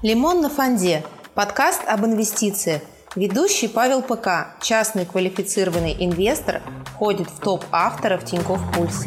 «Лимон на фонде» – подкаст об инвестициях. Ведущий Павел ПК, частный квалифицированный инвестор, входит в топ авторов Тинькофф Пульс.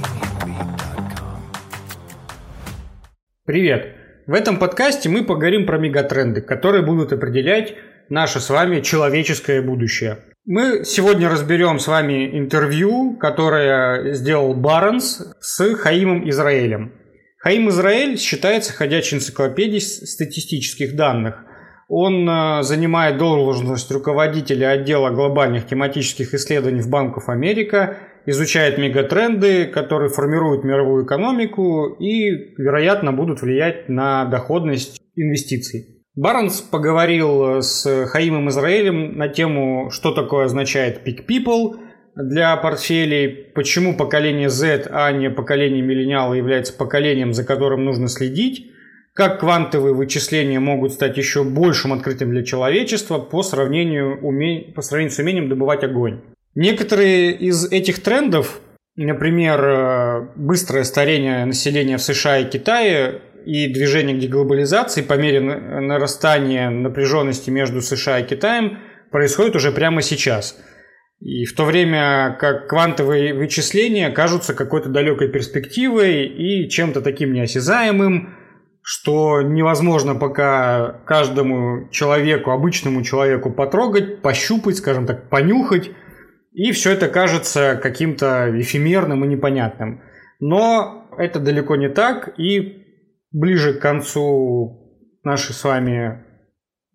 Привет! В этом подкасте мы поговорим про мегатренды, которые будут определять наше с вами человеческое будущее. Мы сегодня разберем с вами интервью, которое сделал Барнс с Хаимом Израилем. Хаим Израиль считается ходячей энциклопедией статистических данных. Он э, занимает должность руководителя отдела глобальных тематических исследований в Банков Америка, изучает мегатренды, которые формируют мировую экономику и, вероятно, будут влиять на доходность инвестиций. Барнс поговорил с Хаимом Израилем на тему, что такое означает peak people – для портфелей, почему поколение Z, а не поколение миллениала является поколением, за которым нужно следить, как квантовые вычисления могут стать еще большим открытием для человечества по сравнению, уме... по сравнению с умением добывать огонь. Некоторые из этих трендов, например, э, быстрое старение населения в США и Китае и движение к деглобализации по мере нарастания напряженности между США и Китаем, происходит уже прямо сейчас – и в то время как квантовые вычисления кажутся какой-то далекой перспективой и чем-то таким неосязаемым, что невозможно пока каждому человеку, обычному человеку потрогать, пощупать, скажем так, понюхать. И все это кажется каким-то эфемерным и непонятным. Но это далеко не так, и ближе к концу нашей с вами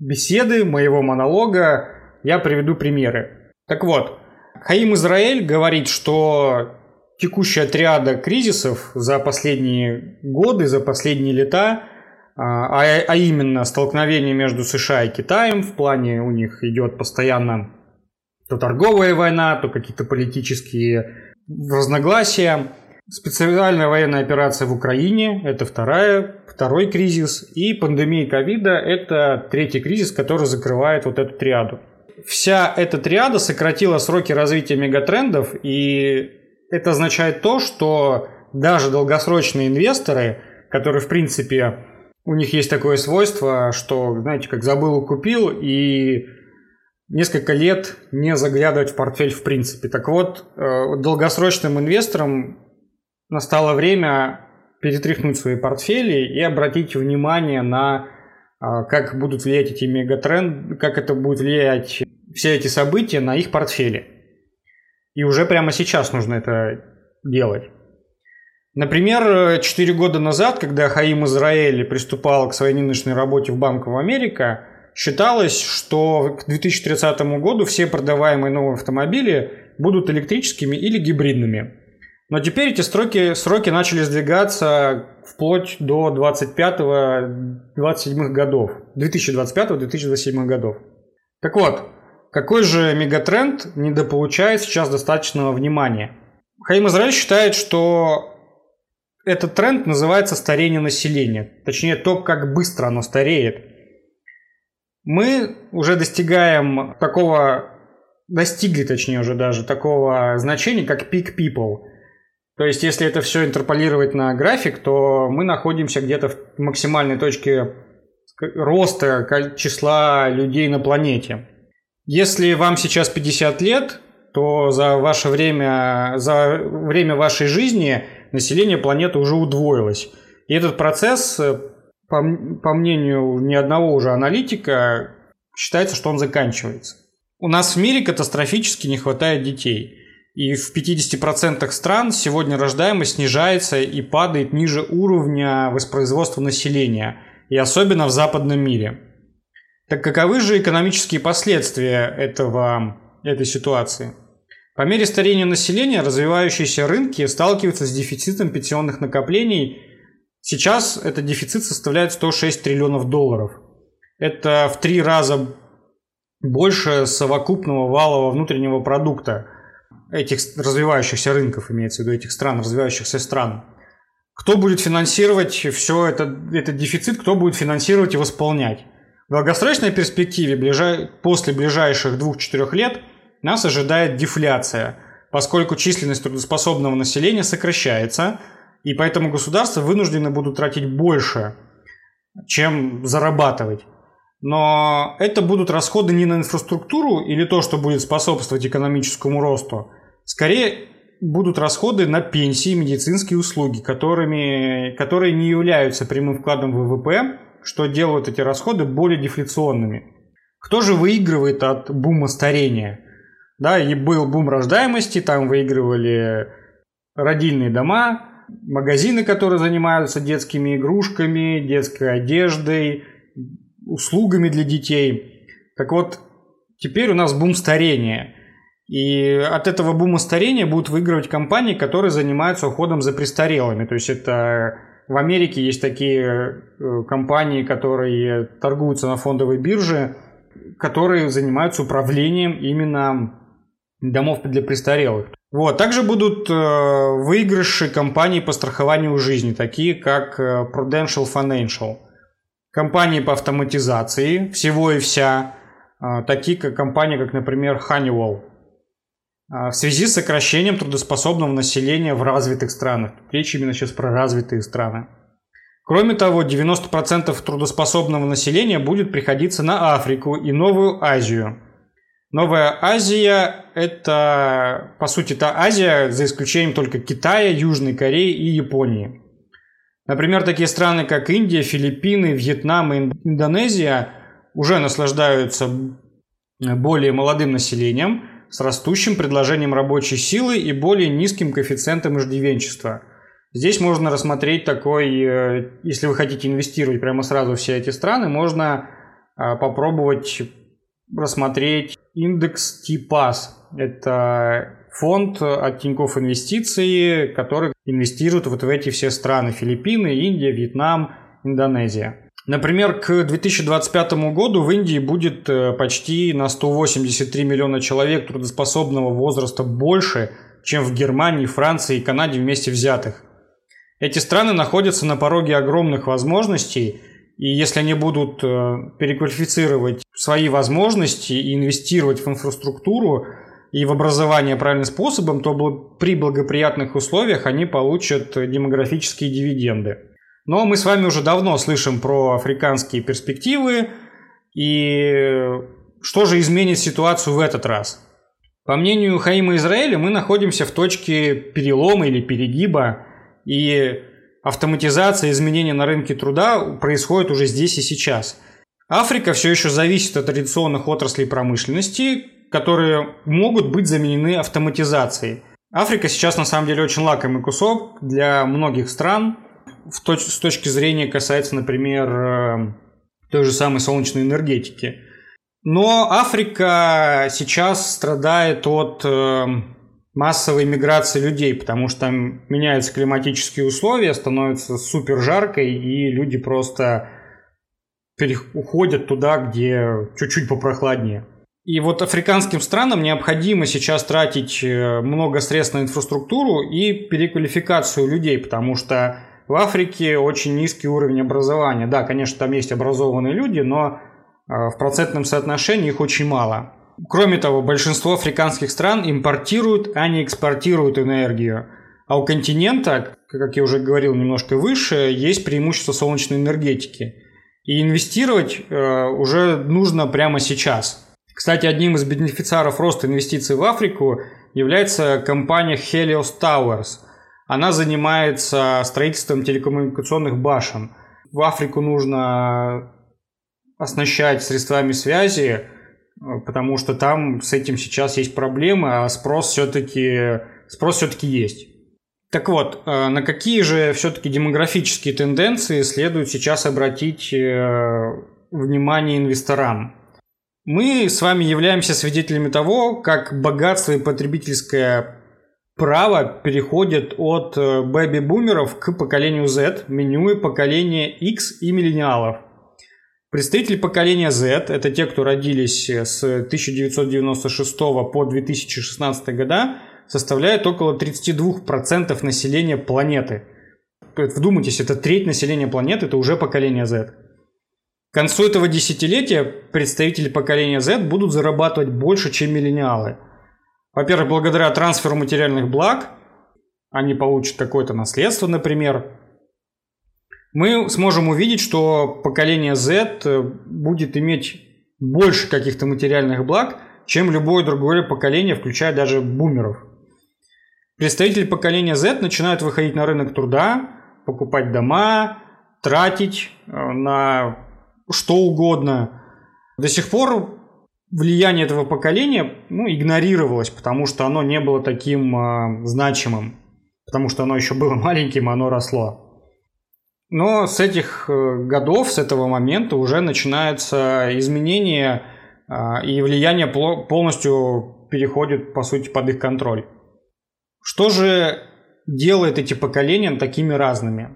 беседы, моего монолога, я приведу примеры. Так вот, Хаим Израиль говорит, что текущая триада кризисов за последние годы, за последние лета, а, а именно столкновение между США и Китаем, в плане у них идет постоянно то торговая война, то какие-то политические разногласия. Специальная военная операция в Украине – это вторая, второй кризис. И пандемия ковида – это третий кризис, который закрывает вот эту триаду вся эта триада сократила сроки развития мегатрендов, и это означает то, что даже долгосрочные инвесторы, которые, в принципе, у них есть такое свойство, что, знаете, как забыл и купил, и несколько лет не заглядывать в портфель в принципе. Так вот, э, долгосрочным инвесторам настало время перетряхнуть свои портфели и обратить внимание на как будут влиять эти мегатренды, как это будет влиять все эти события на их портфели. И уже прямо сейчас нужно это делать. Например, 4 года назад, когда Хаим Израиль приступал к своей нынешней работе в Банк в Америка, считалось, что к 2030 году все продаваемые новые автомобили будут электрическими или гибридными. Но теперь эти сроки, сроки начали сдвигаться вплоть до 25-27 годов, 2025-2027 годов. Так вот, какой же мегатренд недополучает сейчас достаточного внимания? Хаим Израиль считает, что этот тренд называется старение населения, точнее то, как быстро оно стареет. Мы уже достигаем такого, достигли точнее уже даже такого значения, как peak people – то есть, если это все интерполировать на график, то мы находимся где-то в максимальной точке роста числа людей на планете. Если вам сейчас 50 лет, то за ваше время, за время вашей жизни население планеты уже удвоилось. И этот процесс, по, по мнению ни одного уже аналитика, считается, что он заканчивается. У нас в мире катастрофически не хватает детей. И в 50% стран сегодня рождаемость снижается и падает ниже уровня воспроизводства населения, и особенно в западном мире. Так каковы же экономические последствия этого, этой ситуации? По мере старения населения развивающиеся рынки сталкиваются с дефицитом пенсионных накоплений. Сейчас этот дефицит составляет 106 триллионов долларов. Это в три раза больше совокупного валового внутреннего продукта – этих развивающихся рынков, имеется в виду этих стран, развивающихся стран. Кто будет финансировать все это, этот дефицит, кто будет финансировать и восполнять? В долгосрочной перспективе ближай, после ближайших 2-4 лет нас ожидает дефляция, поскольку численность трудоспособного населения сокращается, и поэтому государства вынуждены будут тратить больше чем зарабатывать. Но это будут расходы не на инфраструктуру или то, что будет способствовать экономическому росту. Скорее, будут расходы на пенсии и медицинские услуги, которыми, которые не являются прямым вкладом в ВВП, что делают эти расходы более дефляционными. Кто же выигрывает от бума старения? Да, и был бум рождаемости, там выигрывали родильные дома, магазины, которые занимаются детскими игрушками, детской одеждой, услугами для детей. Так вот, теперь у нас бум старения. И от этого бума старения будут выигрывать компании, которые занимаются уходом за престарелыми. То есть это в Америке есть такие э, компании, которые торгуются на фондовой бирже, которые занимаются управлением именно домов для престарелых. Вот. Также будут э, выигрыши компаний по страхованию жизни, такие как э, Prudential Financial. Компании по автоматизации всего и вся, э, такие как компания, как, например, Honeywell. Э, в связи с сокращением трудоспособного населения в развитых странах. Речь именно сейчас про развитые страны. Кроме того, 90% трудоспособного населения будет приходиться на Африку и Новую Азию – Новая Азия – это, по сути, та Азия, за исключением только Китая, Южной Кореи и Японии. Например, такие страны, как Индия, Филиппины, Вьетнам и Индонезия уже наслаждаются более молодым населением, с растущим предложением рабочей силы и более низким коэффициентом иждивенчества. Здесь можно рассмотреть такой, э, если вы хотите инвестировать прямо сразу все эти страны, можно а, попробовать рассмотреть индекс ТИПАС. Это фонд от Тинькофф Инвестиции, который инвестирует вот в эти все страны. Филиппины, Индия, Вьетнам, Индонезия. Например, к 2025 году в Индии будет э, почти на 183 миллиона человек трудоспособного возраста больше, чем в Германии, Франции и Канаде вместе взятых. Эти страны находятся на пороге огромных возможностей – и если они будут э, переквалифицировать свои возможности и инвестировать в инфраструктуру и в образование правильным способом, то при благоприятных условиях они получат демографические дивиденды. Но мы с вами уже давно слышим про африканские перспективы. И что же изменит ситуацию в этот раз? По мнению Хаима Израиля, мы находимся в точке перелома или перегиба. И автоматизация, изменения на рынке труда происходят уже здесь и сейчас. Африка все еще зависит от традиционных отраслей промышленности, которые могут быть заменены автоматизацией. Африка сейчас на самом деле очень лакомый кусок для многих стран. В точ- с точки зрения касается, например, э, той же самой солнечной энергетики. Но Африка сейчас страдает от э, массовой миграции людей, потому что там меняются климатические условия, становится супер жарко, и люди просто уходят туда, где чуть-чуть попрохладнее. И вот африканским странам необходимо сейчас тратить э, много средств на инфраструктуру и переквалификацию людей, потому что в Африке очень низкий уровень образования. Да, конечно, там есть образованные люди, но э, в процентном соотношении их очень мало. Кроме того, большинство африканских стран импортируют, а не экспортируют энергию. А у континента, как я уже говорил немножко выше, есть преимущество солнечной энергетики. И инвестировать э, уже нужно прямо сейчас. Кстати, одним из бенефициаров роста инвестиций в Африку является компания Helios Towers. Она занимается строительством телекоммуникационных башен. В Африку нужно оснащать средствами связи потому что там с этим сейчас есть проблемы, а спрос все-таки спрос все-таки есть. Так вот, э, на какие же все-таки демографические тенденции следует сейчас обратить э, внимание инвесторам? Мы с вами являемся свидетелями того, как богатство и потребительское право переходят от бэби-бумеров к поколению Z, минуя поколение X и миллениалов. Представители поколения Z – это те, кто родились с 1996 по 2016 года, составляют около 32% населения планеты. Вдумайтесь, это треть населения планеты, это уже поколение Z. К концу этого десятилетия представители поколения Z будут зарабатывать больше, чем миллениалы. Во-первых, благодаря трансферу материальных благ, они получат какое-то наследство, например, мы сможем увидеть, что поколение Z э, будет иметь больше каких-то материальных благ, чем любое другое поколение, включая даже бумеров. Представители поколения Z начинают выходить на рынок труда, покупать дома, тратить э, на что угодно. До сих пор влияние этого поколения ну, игнорировалось, потому что оно не было таким э, значимым, потому что оно еще было маленьким, оно росло. Но с этих э, годов, с этого момента уже начинаются изменения, э, и влияние полностью переходит, по сути, под их контроль. Что же делает эти поколения такими разными?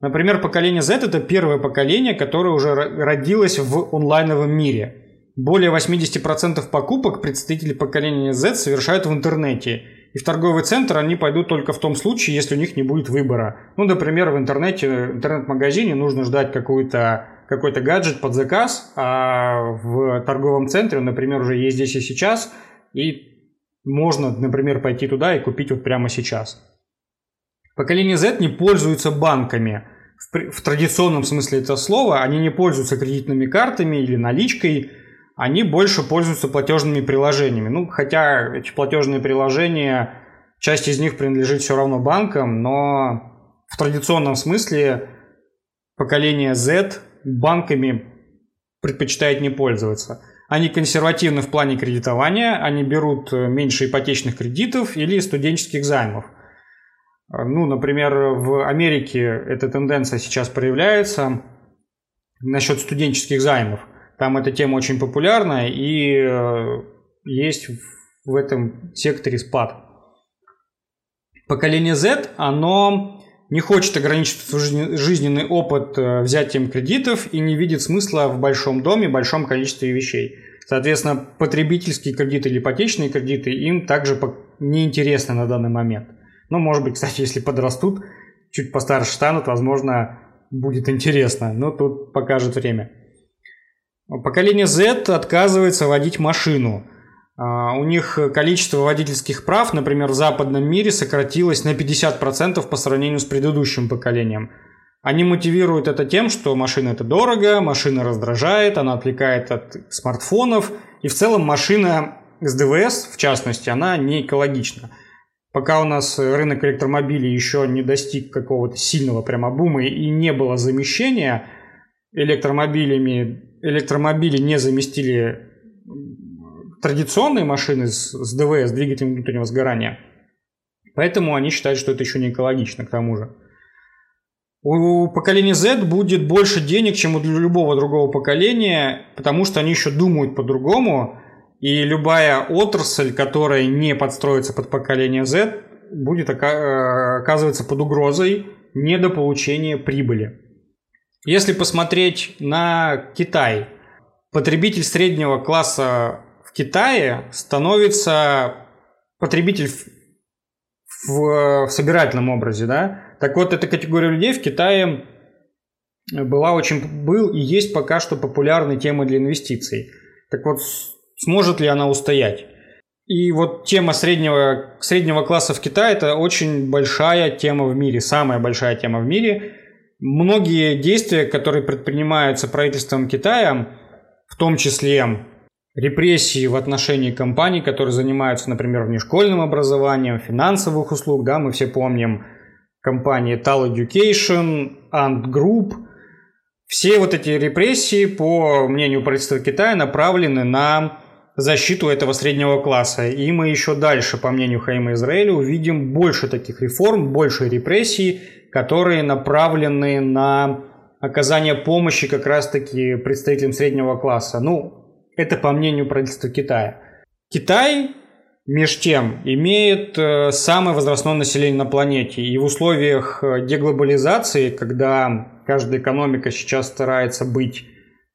Например, поколение Z – это первое поколение, которое уже родилось в онлайновом мире. Более 80% покупок представители поколения Z совершают в интернете. И в торговый центр они пойдут только в том случае, если у них не будет выбора. Ну, например, в интернете, интернет-магазине нужно ждать какой-то какой-то гаджет под заказ, а в торговом центре, например, уже есть здесь и сейчас, и можно, например, пойти туда и купить вот прямо сейчас. Поколение Z не пользуется банками. В, в традиционном смысле этого слова они не пользуются кредитными картами или наличкой, они больше пользуются платежными приложениями. Ну, хотя эти платежные приложения, часть из них принадлежит все равно банкам, но в традиционном смысле поколение Z банками предпочитает не пользоваться. Они консервативны в плане кредитования, они берут меньше ипотечных кредитов или студенческих займов. Ну, например, в Америке эта тенденция сейчас проявляется насчет студенческих займов. Там эта тема очень популярна и э, есть в этом секторе спад. Поколение Z, оно не хочет ограничить свой жизненный опыт э, взятием кредитов и не видит смысла в большом доме, большом количестве вещей. Соответственно, потребительские кредиты или ипотечные кредиты им также неинтересны на данный момент. Ну, может быть, кстати, если подрастут, чуть постарше станут, возможно, будет интересно. Но тут покажет время. Поколение Z отказывается водить машину. А, у них количество водительских прав, например, в западном мире сократилось на 50% по сравнению с предыдущим поколением. Они мотивируют это тем, что машина это дорого, машина раздражает, она отвлекает от смартфонов, и в целом машина с ДВС, в частности, она не экологична. Пока у нас рынок электромобилей еще не достиг какого-то сильного прямо бума и не было замещения электромобилями электромобили не заместили традиционные машины с, с ДВС, с двигателем внутреннего сгорания. Поэтому они считают, что это еще не экологично к тому же. У поколения Z будет больше денег, чем у любого другого поколения, потому что они еще думают по-другому, и любая отрасль, которая не подстроится под поколение Z, будет э, оказываться под угрозой недополучения прибыли. Если посмотреть на Китай, потребитель среднего класса в Китае становится потребитель в, в, собирательном образе, да? Так вот, эта категория людей в Китае была очень, был и есть пока что популярной темой для инвестиций. Так вот, сможет ли она устоять? И вот тема среднего, среднего класса в Китае – это очень большая тема в мире, самая большая тема в мире – Многие действия, которые предпринимаются правительством Китая, в том числе репрессии в отношении компаний, которые занимаются, например, внешкольным образованием, финансовых услуг, да, мы все помним компании Tal Education, Ant Group. Все вот эти репрессии, по мнению правительства Китая, направлены на защиту этого среднего класса. И мы еще дальше, по мнению Хаима Израиля, увидим больше таких реформ, больше репрессий, которые направлены на оказание помощи как раз-таки представителям среднего класса. Ну, это по мнению правительства Китая. Китай, меж тем, имеет э, самое возрастное население на планете. И в условиях э, деглобализации, когда каждая экономика сейчас старается быть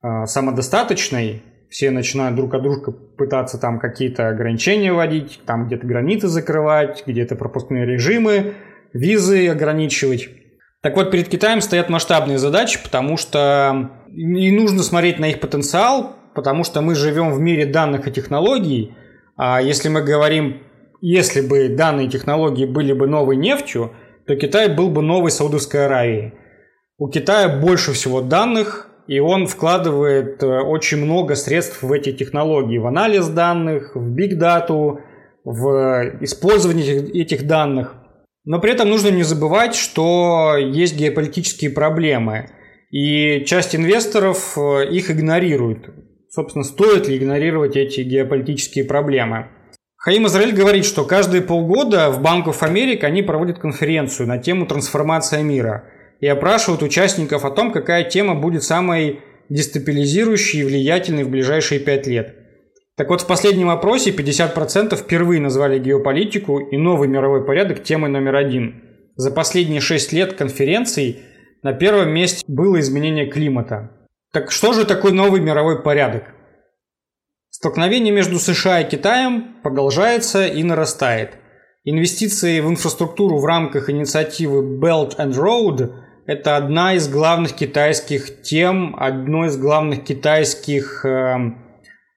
э, самодостаточной, все начинают друг от друга пытаться там какие-то ограничения вводить, там где-то границы закрывать, где-то пропускные режимы, визы ограничивать. Так вот, перед Китаем стоят масштабные задачи, потому что не нужно смотреть на их потенциал, потому что мы живем в мире данных и технологий, а если мы говорим, если бы данные технологии были бы новой нефтью, то Китай был бы новой Саудовской Аравией. У Китая больше всего данных, и он вкладывает э, очень много средств в эти технологии, в анализ данных, в биг-дату, в использование этих данных. Но при этом нужно не забывать, что есть геополитические проблемы, и часть инвесторов э, их игнорирует. Собственно, стоит ли игнорировать эти геополитические проблемы? Хаим Израиль говорит, что каждые полгода в Банк America они проводят конференцию на тему трансформации мира и опрашивают участников о том, какая тема будет самой дестабилизирующей и влиятельной в ближайшие пять лет. Так вот, в последнем опросе 50% впервые назвали геополитику и новый мировой порядок темой номер один. За последние шесть лет конференций на первом месте было изменение климата. Так что же такой новый мировой порядок? Столкновение между США и Китаем продолжается и нарастает. Инвестиции в инфраструктуру в рамках инициативы Belt and Road – это одна из главных китайских тем, одно из главных китайских э,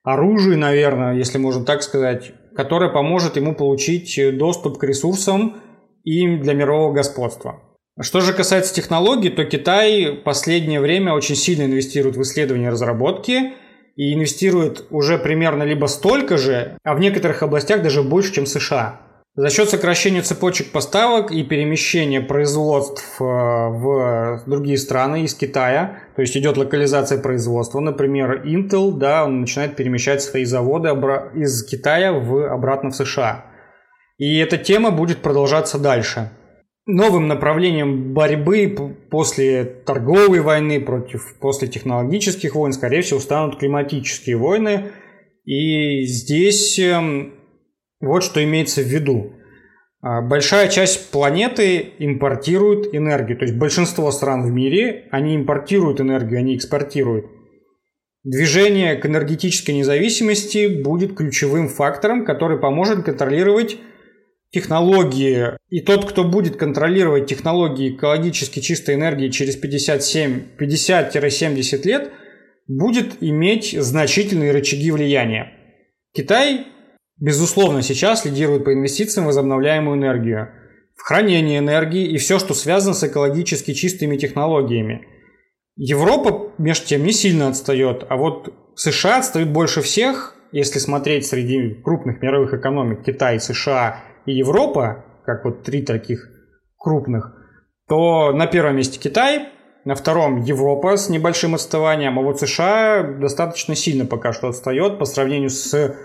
оружий, наверное, если можно так сказать, которое поможет ему получить доступ к ресурсам и для мирового господства. Что же касается технологий, то Китай в последнее время очень сильно инвестирует в исследования и разработки – и инвестирует уже примерно либо столько же, а в некоторых областях даже больше, чем США. За счет сокращения цепочек поставок и перемещения производств э, в другие страны из Китая, то есть идет локализация производства, например, Intel, да, он начинает перемещать свои заводы из Китая в, обратно в США. И эта тема будет продолжаться дальше новым направлением борьбы после торговой войны, против, после технологических войн, скорее всего, станут климатические войны. И здесь эм, вот что имеется в виду. А, большая часть планеты импортирует энергию. То есть большинство стран в мире, они импортируют энергию, они экспортируют. Движение к энергетической независимости будет ключевым фактором, который поможет контролировать технологии, и тот, кто будет контролировать технологии экологически чистой энергии через 50-70 лет, будет иметь значительные рычаги влияния. Китай, безусловно, сейчас лидирует по инвестициям в возобновляемую энергию, в хранение энергии и все, что связано с экологически чистыми технологиями. Европа, между тем, не сильно отстает, а вот США отстают больше всех, если смотреть среди крупных мировых экономик, Китай, США и Европа, как вот три таких крупных, то на первом месте Китай, на втором Европа с небольшим отставанием, а вот США достаточно сильно пока что отстает по сравнению с,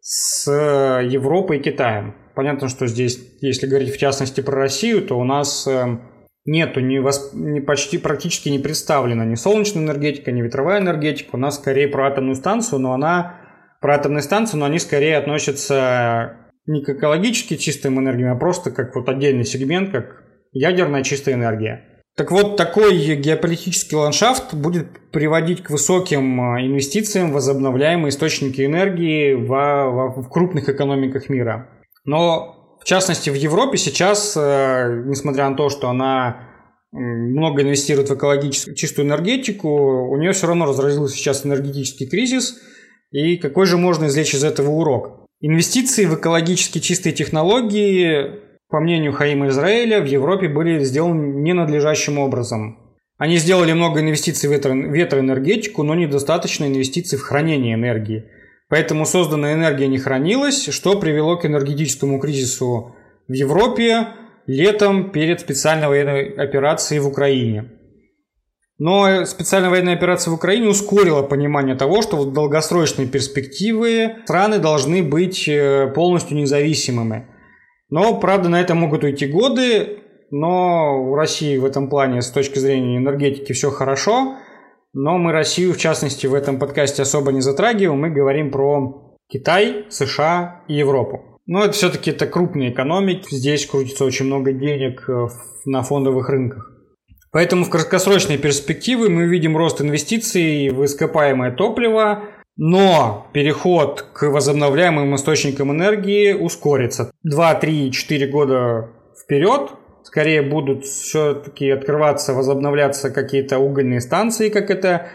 с Европой и Китаем. Понятно, что здесь, если говорить в частности про Россию, то у нас э, нету ни, восп... ни почти практически не представлена ни солнечная энергетика, ни ветровая энергетика. У нас скорее про атомную станцию, но она про атомную станцию, но они скорее относятся не к экологически чистым энергиям, а просто как вот отдельный сегмент, как ядерная чистая энергия. Так вот, такой геополитический ландшафт будет приводить к высоким а, инвестициям в возобновляемые источники энергии в, в, крупных экономиках мира. Но, в частности, в Европе сейчас, э, несмотря на то, что она много инвестирует в экологически чистую энергетику, у нее все равно разразился сейчас энергетический кризис. И какой же можно извлечь из этого урок? Инвестиции в экологически чистые технологии, по мнению Хаима Израиля, в Европе были сделаны ненадлежащим образом. Они сделали много инвестиций в ветроэнергетику, но недостаточно инвестиций в хранение энергии. Поэтому созданная энергия не хранилась, что привело к энергетическому кризису в Европе летом перед специальной военной операцией в Украине. Но специальная военная операция в Украине ускорила понимание того, что в долгосрочной перспективе страны должны быть э, полностью независимыми. Но, правда, на это могут уйти годы, но в России в этом плане с точки зрения энергетики все хорошо. Но мы Россию, в частности, в этом подкасте особо не затрагиваем. Мы говорим про Китай, США и Европу. Но это все-таки это крупные экономики. Здесь крутится очень много денег э, на фондовых рынках. Поэтому в краткосрочной перспективе мы видим рост инвестиций в ископаемое топливо, но переход к возобновляемым источникам энергии ускорится. 2, 3, 4 года вперед скорее будут все-таки открываться, возобновляться какие-то угольные станции, как это,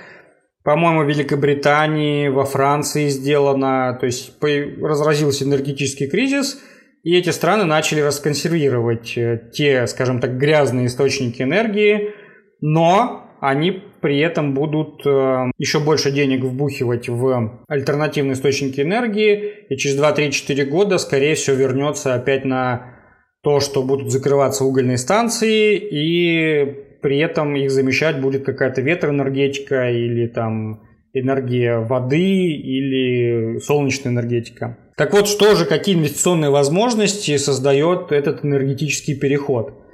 по-моему, в Великобритании, во Франции сделано. То есть разразился энергетический кризис – и эти страны начали расконсервировать э, те, скажем так, грязные источники энергии, но они при этом будут э, еще больше денег вбухивать в альтернативные источники энергии, и через 2-3-4 года, скорее всего, вернется опять на то, что будут закрываться угольные станции, и при этом их замещать будет какая-то ветроэнергетика или там энергия воды или солнечная энергетика. Так вот, что же, какие инвестиционные возможности создает этот энергетический переход?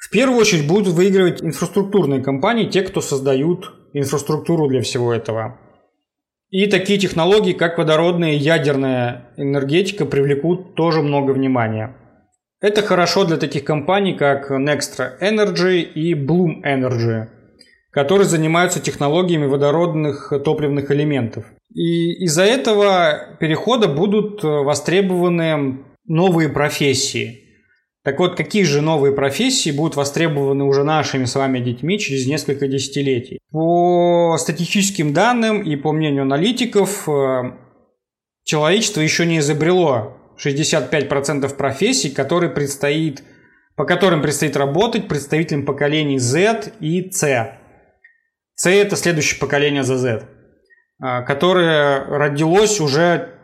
В первую очередь будут выигрывать инфраструктурные компании, те, кто создают инфраструктуру для всего этого. И такие технологии, как водородная и ядерная энергетика, привлекут тоже много внимания. Это хорошо для таких компаний, как Nextra Energy и Bloom Energy – которые занимаются технологиями водородных топливных элементов. И из-за этого перехода будут востребованы новые профессии. Так вот, какие же новые профессии будут востребованы уже нашими с вами детьми через несколько десятилетий? По статистическим данным и по мнению аналитиков, э, человечество еще не изобрело 65% профессий, которые предстоит, по которым предстоит работать представителям поколений Z и C. C – это следующее поколение за Z, а, которое родилось уже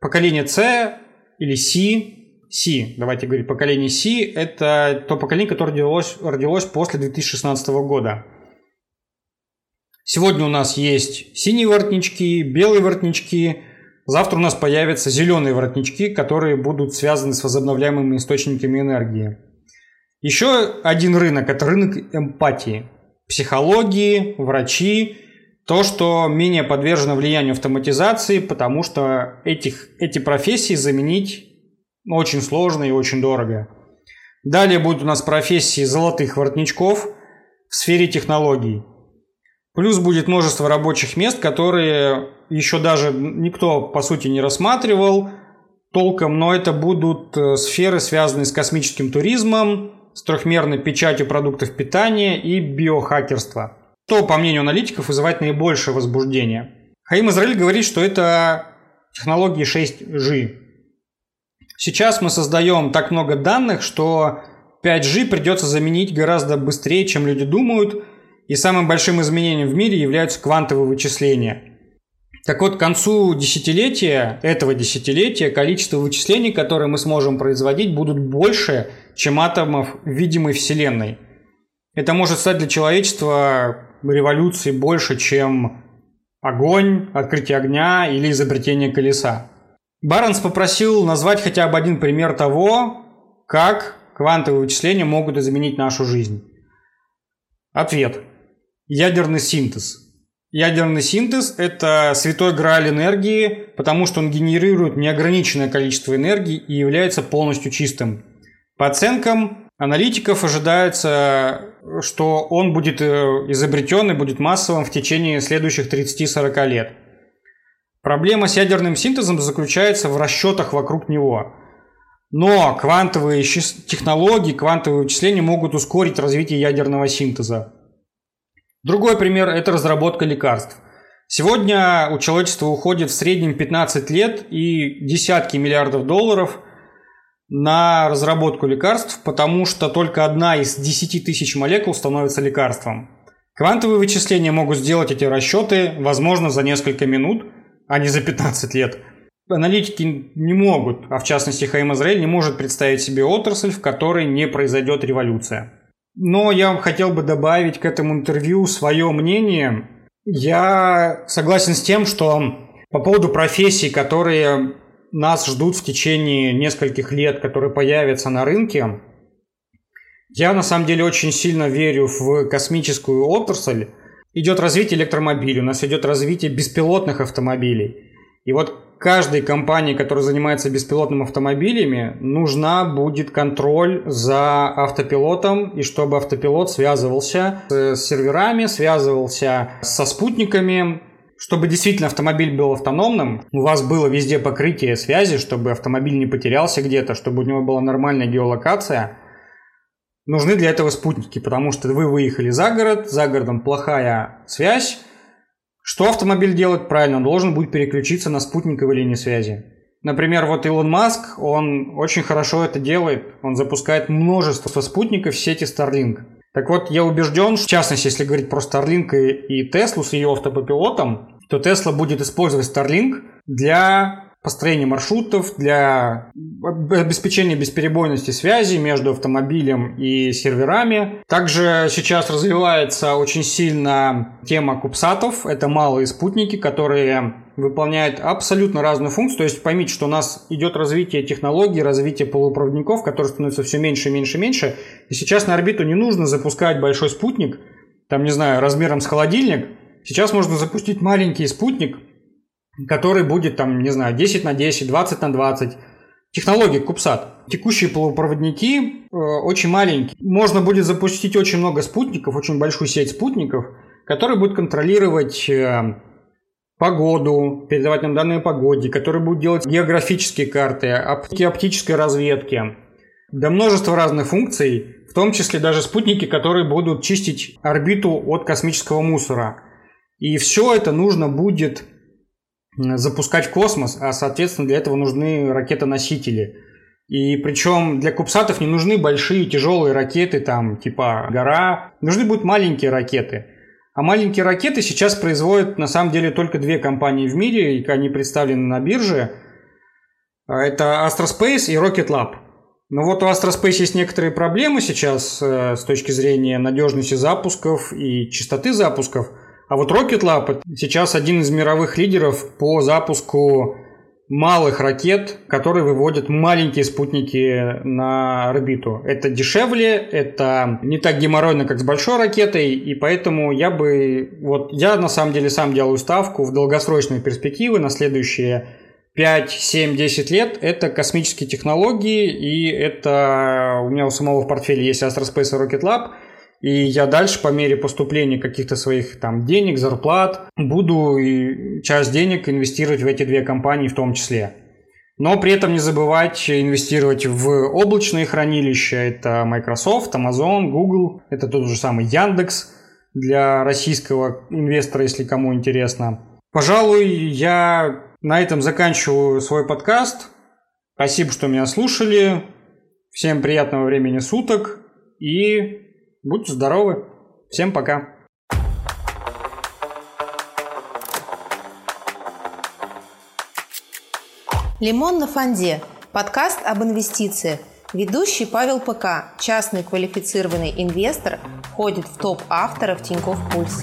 поколение C или C, C, давайте говорить, поколение C – это то поколение, которое родилось, родилось после 2016 года. Сегодня у нас есть синие воротнички, белые воротнички, завтра у нас появятся зеленые воротнички, которые будут связаны с возобновляемыми источниками энергии. Еще один рынок – это рынок эмпатии – психологии, врачи, то, что менее подвержено влиянию автоматизации, потому что этих, эти профессии заменить очень сложно и очень дорого. Далее будут у нас профессии золотых воротничков в сфере технологий. Плюс будет множество рабочих мест, которые еще даже никто, по сути, не рассматривал толком, но это будут э, сферы, связанные с космическим туризмом, с трехмерной печатью продуктов питания и биохакерства. Что, по мнению аналитиков, вызывает наибольшее возбуждение? Хаим Израиль говорит, что это технологии 6G. Сейчас мы создаем так много данных, что 5G придется заменить гораздо быстрее, чем люди думают, и самым большим изменением в мире являются квантовые вычисления – так вот, к концу десятилетия, этого десятилетия, количество вычислений, которые мы сможем производить, будут больше, чем атомов видимой Вселенной. Это может стать для человечества революцией больше, чем огонь, открытие огня или изобретение колеса. Барнс попросил назвать хотя бы один пример того, как квантовые вычисления могут изменить нашу жизнь. Ответ. Ядерный синтез – Ядерный синтез – это святой грааль энергии, потому что он генерирует неограниченное количество энергии и является полностью чистым. По оценкам аналитиков ожидается, что он будет э, изобретен и будет массовым в течение следующих 30-40 лет. Проблема с ядерным синтезом заключается в расчетах вокруг него. Но квантовые технологии, квантовые вычисления могут ускорить развитие ядерного синтеза. Другой пример – это разработка лекарств. Сегодня у человечества уходит в среднем 15 лет и десятки миллиардов долларов на разработку лекарств, потому что только одна из 10 тысяч молекул становится лекарством. Квантовые вычисления могут сделать эти расчеты, возможно, за несколько минут, а не за 15 лет. Аналитики не могут, а в частности Хаим Израиль не может представить себе отрасль, в которой не произойдет революция. Но я хотел бы добавить к этому интервью свое мнение. Я согласен с тем, что по поводу профессий, которые нас ждут в течение нескольких лет, которые появятся на рынке, я на самом деле очень сильно верю в космическую отрасль. Идет развитие электромобилей, у нас идет развитие беспилотных автомобилей. И вот каждой компании, которая занимается беспилотными автомобилями, нужна будет контроль за автопилотом, и чтобы автопилот связывался с серверами, связывался со спутниками, чтобы действительно автомобиль был автономным, у вас было везде покрытие связи, чтобы автомобиль не потерялся где-то, чтобы у него была нормальная геолокация, нужны для этого спутники, потому что вы выехали за город, за городом плохая связь, что автомобиль делает правильно? Он должен будет переключиться на спутниковые линии связи. Например, вот Илон Маск, он очень хорошо это делает. Он запускает множество спутников в сети Starlink. Так вот, я убежден, в частности, если говорить про Starlink и Tesla с ее автопопилотом, то Tesla будет использовать Starlink для построения маршрутов, для обеспечения бесперебойности связи между автомобилем и серверами. Также сейчас развивается очень сильно тема кубсатов. Это малые спутники, которые выполняют абсолютно разную функцию. То есть поймите, что у нас идет развитие технологий, развитие полупроводников, которые становятся все меньше, меньше, меньше. И сейчас на орбиту не нужно запускать большой спутник, там, не знаю, размером с холодильник. Сейчас можно запустить маленький спутник, который будет там, не знаю, 10 на 10, 20 на 20. Технологии Кубсат. Текущие полупроводники э, очень маленькие. Можно будет запустить очень много спутников, очень большую сеть спутников, которые будут контролировать э, погоду, передавать нам данные о погоде, которые будут делать географические карты, оптической разведки. Да множество разных функций, в том числе даже спутники, которые будут чистить орбиту от космического мусора. И все это нужно будет запускать в космос, а, соответственно, для этого нужны ракетоносители. И причем для кубсатов не нужны большие тяжелые ракеты, там, типа «Гора». Нужны будут маленькие ракеты. А маленькие ракеты сейчас производят, на самом деле, только две компании в мире, и они представлены на бирже. А, это Astrospace и Rocket Lab. Но вот у Astrospace есть некоторые проблемы сейчас э, с точки зрения надежности запусков и частоты запусков – а вот Rocket Lab сейчас один из мировых лидеров по запуску малых ракет, которые выводят маленькие спутники на орбиту. Это дешевле, это не так геморройно, как с большой ракетой, и поэтому я бы... Вот я на самом деле сам делаю ставку в долгосрочные перспективы на следующие 5, 7, 10 лет это космические технологии, и это у меня у самого в портфеле есть Astrospace и Rocket Lab – и я дальше по мере поступления каких-то своих там денег, зарплат, буду часть денег инвестировать в эти две компании в том числе. Но при этом не забывать инвестировать в облачные хранилища. Это Microsoft, Amazon, Google. Это тот же самый Яндекс для российского инвестора, если кому интересно. Пожалуй, я на этом заканчиваю свой подкаст. Спасибо, что меня слушали. Всем приятного времени суток и Будьте здоровы. Всем пока. «Лимон на фонде» – подкаст об инвестициях. Ведущий Павел ПК, частный квалифицированный инвестор, входит в топ авторов Тинькофф Пульс.